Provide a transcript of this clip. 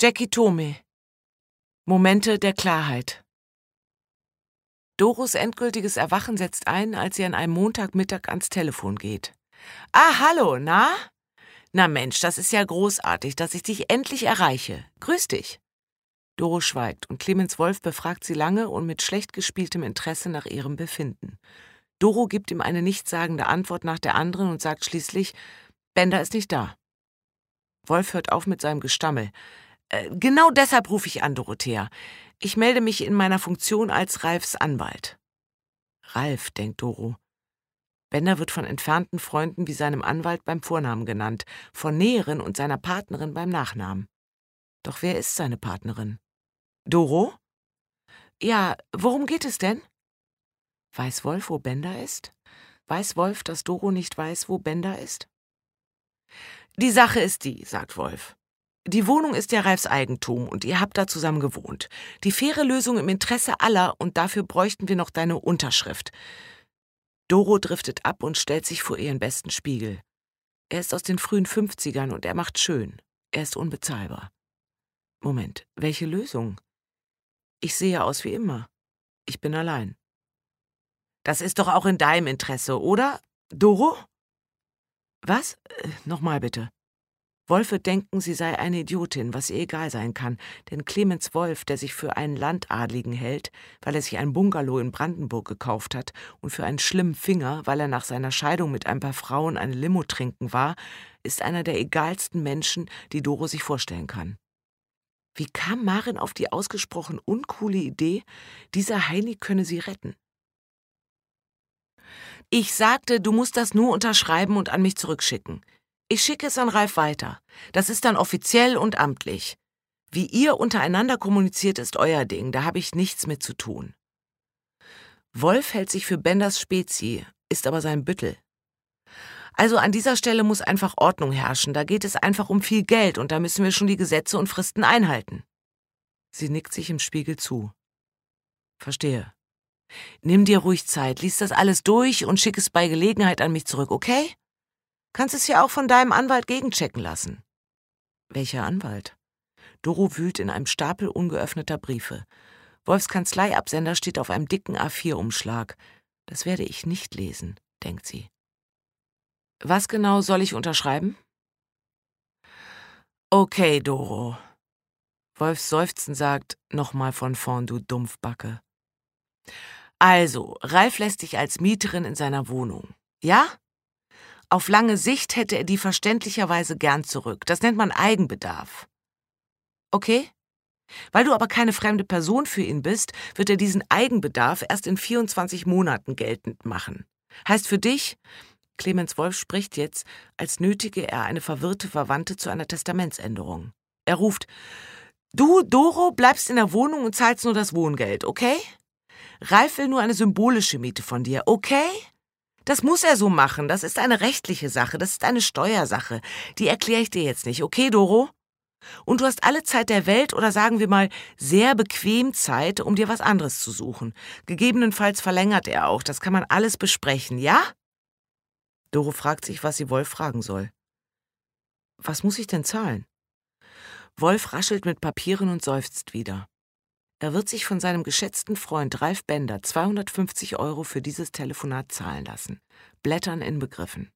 Jackie Tome. Momente der Klarheit. Doros endgültiges Erwachen setzt ein, als sie an einem Montagmittag ans Telefon geht. Ah, hallo, na? Na Mensch, das ist ja großartig, dass ich dich endlich erreiche. Grüß dich. Doro schweigt und Clemens Wolf befragt sie lange und mit schlecht gespieltem Interesse nach ihrem Befinden. Doro gibt ihm eine nichtssagende Antwort nach der anderen und sagt schließlich, Bender ist nicht da. Wolf hört auf mit seinem Gestammel. Äh, genau deshalb rufe ich an, Dorothea. Ich melde mich in meiner Funktion als Ralfs Anwalt. Ralf, denkt Doro. Bender wird von entfernten Freunden wie seinem Anwalt beim Vornamen genannt, von näheren und seiner Partnerin beim Nachnamen. Doch wer ist seine Partnerin? Doro? Ja, worum geht es denn? Weiß Wolf, wo Bender ist? Weiß Wolf, dass Doro nicht weiß, wo Bender ist? Die Sache ist die, sagt Wolf. Die Wohnung ist ja Ralfs Eigentum und ihr habt da zusammen gewohnt. Die faire Lösung im Interesse aller und dafür bräuchten wir noch deine Unterschrift. Doro driftet ab und stellt sich vor ihren besten Spiegel. Er ist aus den frühen 50ern und er macht schön. Er ist unbezahlbar. Moment, welche Lösung? Ich sehe aus wie immer. Ich bin allein. Das ist doch auch in deinem Interesse, oder? Doro? Was? Äh, Nochmal bitte. Wolfe denken, sie sei eine Idiotin, was ihr egal sein kann, denn Clemens Wolf, der sich für einen Landadligen hält, weil er sich ein Bungalow in Brandenburg gekauft hat, und für einen schlimmen Finger, weil er nach seiner Scheidung mit ein paar Frauen eine Limo trinken war, ist einer der egalsten Menschen, die Doro sich vorstellen kann. Wie kam Marin auf die ausgesprochen uncoole Idee, dieser Heini könne sie retten? Ich sagte, du musst das nur unterschreiben und an mich zurückschicken. Ich schicke es an Ralf weiter. Das ist dann offiziell und amtlich. Wie ihr untereinander kommuniziert, ist euer Ding, da habe ich nichts mit zu tun. Wolf hält sich für Benders Spezi, ist aber sein Büttel. Also an dieser Stelle muss einfach Ordnung herrschen, da geht es einfach um viel Geld und da müssen wir schon die Gesetze und Fristen einhalten. Sie nickt sich im Spiegel zu. Verstehe. Nimm dir ruhig Zeit, lies das alles durch und schick es bei Gelegenheit an mich zurück, okay? Kannst es ja auch von deinem Anwalt gegenchecken lassen. Welcher Anwalt? Doro wühlt in einem Stapel ungeöffneter Briefe. Wolfs Kanzleiabsender steht auf einem dicken A4-Umschlag. Das werde ich nicht lesen, denkt sie. Was genau soll ich unterschreiben? Okay, Doro. Wolfs Seufzen sagt, nochmal von vorn, du Dumpfbacke. Also, Ralf lässt dich als Mieterin in seiner Wohnung. Ja? Auf lange Sicht hätte er die verständlicherweise gern zurück. Das nennt man Eigenbedarf. Okay? Weil du aber keine fremde Person für ihn bist, wird er diesen Eigenbedarf erst in 24 Monaten geltend machen. Heißt für dich, Clemens Wolf spricht jetzt, als nötige er eine verwirrte Verwandte zu einer Testamentsänderung. Er ruft, Du, Doro, bleibst in der Wohnung und zahlst nur das Wohngeld, okay? Ralf will nur eine symbolische Miete von dir, okay? Das muss er so machen. Das ist eine rechtliche Sache. Das ist eine Steuersache. Die erkläre ich dir jetzt nicht, okay, Doro? Und du hast alle Zeit der Welt oder sagen wir mal sehr bequem Zeit, um dir was anderes zu suchen. Gegebenenfalls verlängert er auch. Das kann man alles besprechen, ja? Doro fragt sich, was sie Wolf fragen soll. Was muss ich denn zahlen? Wolf raschelt mit Papieren und seufzt wieder. Er wird sich von seinem geschätzten Freund Ralf Bender 250 Euro für dieses Telefonat zahlen lassen. Blättern inbegriffen.